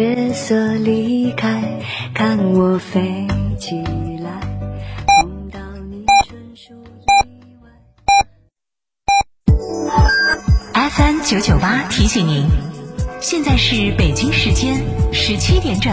月色离开，看我飞起来，碰到你纯属意外。FM 九九八提醒您，现在是北京时间十七点整。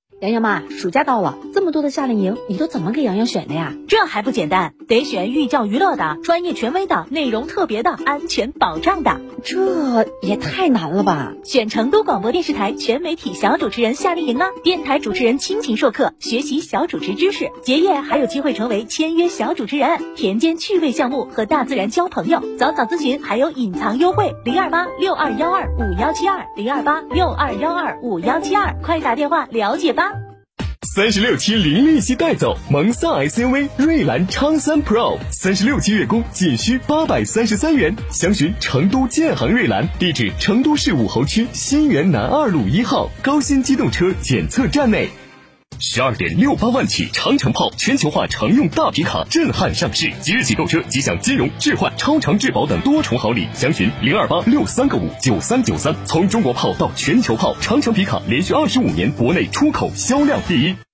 洋洋妈，暑假到了，这么多的夏令营，你都怎么给洋洋选的呀？这还不简单，得选寓教于乐的、专业权威的、内容特别的、安全保障的。这也太难了吧！选成都广播电视台全媒体小主持人夏令营啊，电台主持人亲情授课，学习小主持知识，结业还有机会成为签约小主持人，田间趣味项目和大自然交朋友。早早咨询还有隐藏优惠，零二八六二幺二五幺七二零二八六二幺二五幺七二，快打电话了解吧。三十六期零利息带走蒙萨 SUV 瑞兰昌三 Pro，三十六期月供仅需八百三十三元，详询成都建行瑞兰，地址成都市武侯区新源南二路一号高新机动车检测站内。十二点六八万起长城炮全球化常用大皮卡震撼上市，即日起购车即享金融置换、超长质保等多重好礼，详询零二八六三个五九三九三。从中国炮到全球炮，长城皮卡连续二十五年国内出口销量第一。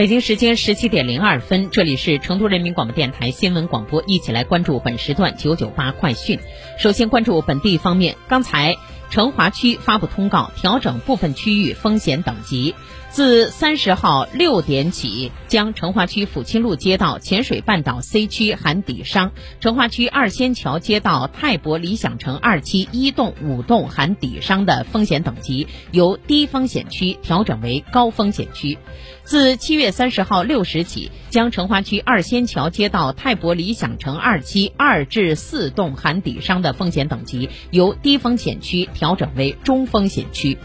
北京时间十七点零二分，这里是成都人民广播电台新闻广播，一起来关注本时段九九八快讯。首先关注本地方面，刚才成华区发布通告，调整部分区域风险等级。自三十号六点起，将成华区抚清路街道、浅水半岛 C 区含底商、成华区二仙桥街道、泰博理想城二期一栋、五栋含底商的风险等级由低风险区调整为高风险区。自七月三十号六时起，将成华区二仙桥街道、泰博理想城二期二至四栋含底商的风险等级由低风险区调整为中风险区。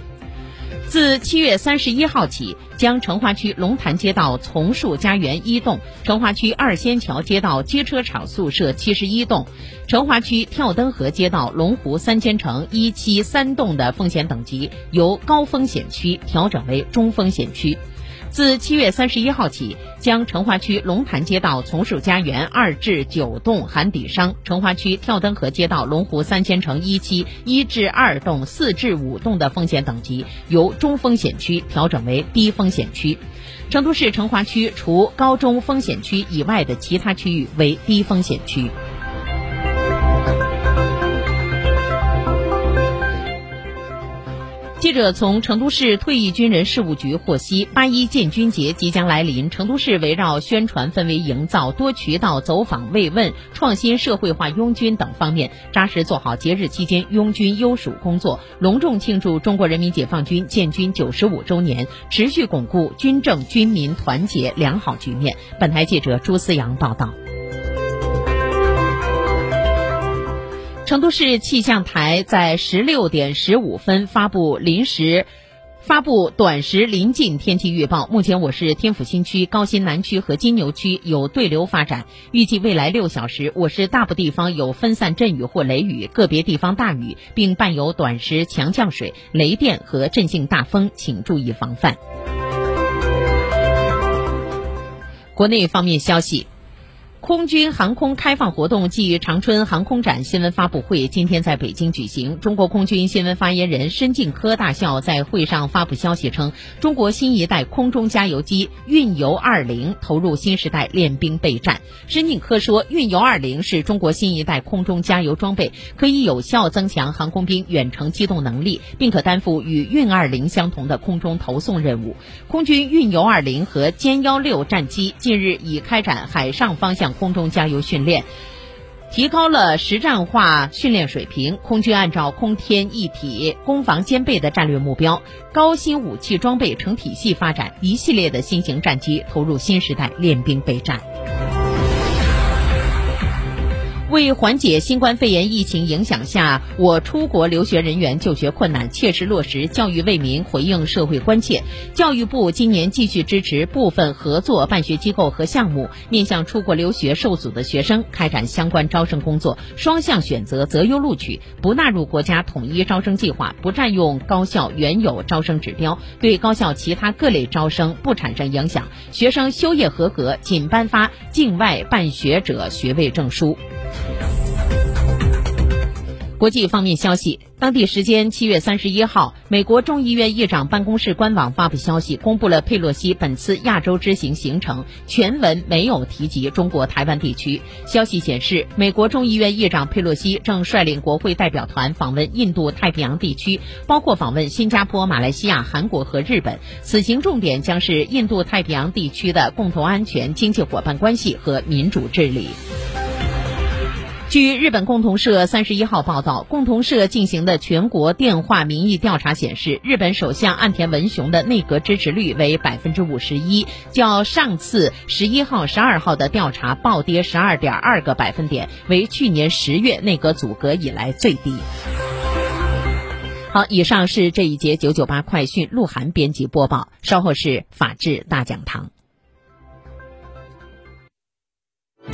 自七月三十一号起，将成华区龙潭街道丛树家园一栋、成华区二仙桥街道街车厂宿舍七十一栋、成华区跳灯河街道龙湖三千城一期三栋的风险等级由高风险区调整为中风险区。自七月三十一号起，将成华区龙潭街道从树家园二至九栋含底商、成华区跳灯河街道龙湖三千城一期一至二栋、四至五栋的风险等级由中风险区调整为低风险区。成都市成华区除高中风险区以外的其他区域为低风险区。记者从成都市退役军人事务局获悉，八一建军节即将来临，成都市围绕宣传氛围营造、多渠道走访慰问、创新社会化拥军等方面，扎实做好节日期间拥军优属工作，隆重庆祝中国人民解放军建军九十五周年，持续巩固军政军民团结良好局面。本台记者朱思阳报道。成都市气象台在十六点十五分发布临时发布短时临近天气预报。目前，我市天府新区、高新南区和金牛区有对流发展，预计未来六小时，我市大部地方有分散阵雨或雷雨，个别地方大雨，并伴有短时强降水、雷电和阵性大风，请注意防范。国内方面消息。空军航空开放活动暨长春航空展新闻发布会今天在北京举行。中国空军新闻发言人申进科大校在会上发布消息称，中国新一代空中加油机运油二零投入新时代练兵备战。申进科说，运油二零是中国新一代空中加油装备，可以有效增强航空兵远程机动能力，并可担负与运二零相同的空中投送任务。空军运油二零和歼幺六战机近日已开展海上方向。空中加油训练，提高了实战化训练水平。空军按照空天一体、攻防兼备的战略目标，高新武器装备成体系发展，一系列的新型战机投入新时代练兵备战。为缓解新冠肺炎疫情影响下我出国留学人员就学困难，切实落实教育为民，回应社会关切，教育部今年继续支持部分合作办学机构和项目，面向出国留学受阻的学生开展相关招生工作，双向选择、择优录取，不纳入国家统一招生计划，不占用高校原有招生指标，对高校其他各类招生不产生影响。学生修业合格，仅颁发境外办学者学位证书。国际方面消息，当地时间七月三十一号，美国众议院议长办公室官网发布消息，公布了佩洛西本次亚洲之行行程，全文没有提及中国台湾地区。消息显示，美国众议院议长佩洛西正率领国会代表团访问印度太平洋地区，包括访问新加坡、马来西亚、韩国和日本。此行重点将是印度太平洋地区的共同安全、经济伙伴关系和民主治理。据日本共同社三十一号报道，共同社进行的全国电话民意调查显示，日本首相岸田文雄的内阁支持率为百分之五十一，较上次十一号、十二号的调查暴跌十二点二个百分点，为去年十月内阁组阁以来最低。好，以上是这一节九九八快讯，鹿晗编辑播报，稍后是法治大讲堂。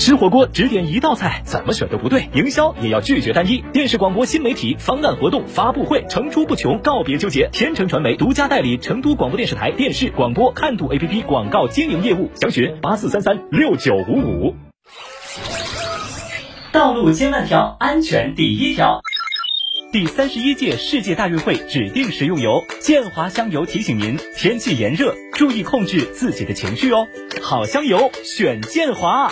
吃火锅只点一道菜，怎么选都不对。营销也要拒绝单一。电视广播新媒体方案活动发布会层出不穷，告别纠结。天成传媒独家代理成都广播电视台电视广播看度 APP 广告经营业务，详询八四三三六九五五。道路千万条，安全第一条。第三十一届世界大运会指定食用油建华香油提醒您：天气炎热，注意控制自己的情绪哦。好香油，选建华。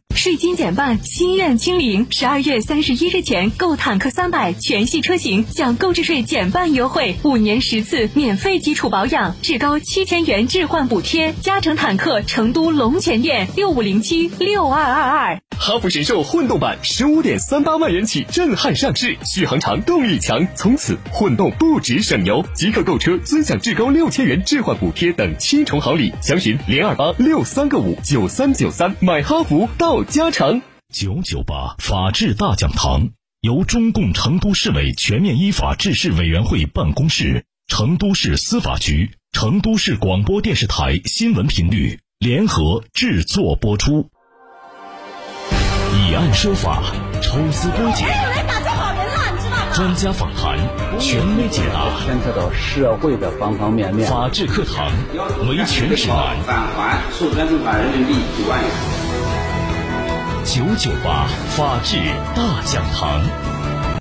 税金减半，心愿清零。十二月三十一日前购坦克三百全系车型，享购置税减半优惠，五年十次免费基础保养，至高。七千元置换补贴，嘉诚坦克成都龙泉店六五零七六二二二。哈弗神兽混动版十五点三八万元起震撼上市，续航长，动力强，从此混动不止省油，即刻购车尊享至高六千元置换补贴等七重好礼，详询零二八六三个五九三九三，买哈弗到嘉诚。九九八法治大讲堂由中共成都市委全面依法治市委员会办公室、成都市司法局。成都市广播电视台新闻频率联合制作播出，以案说法，抽丝剥茧，专家访谈，权威解答，牵扯到社会的方方面面。法治课堂，维权指南，返还授权存款人民币九万元。九九八法治大讲堂。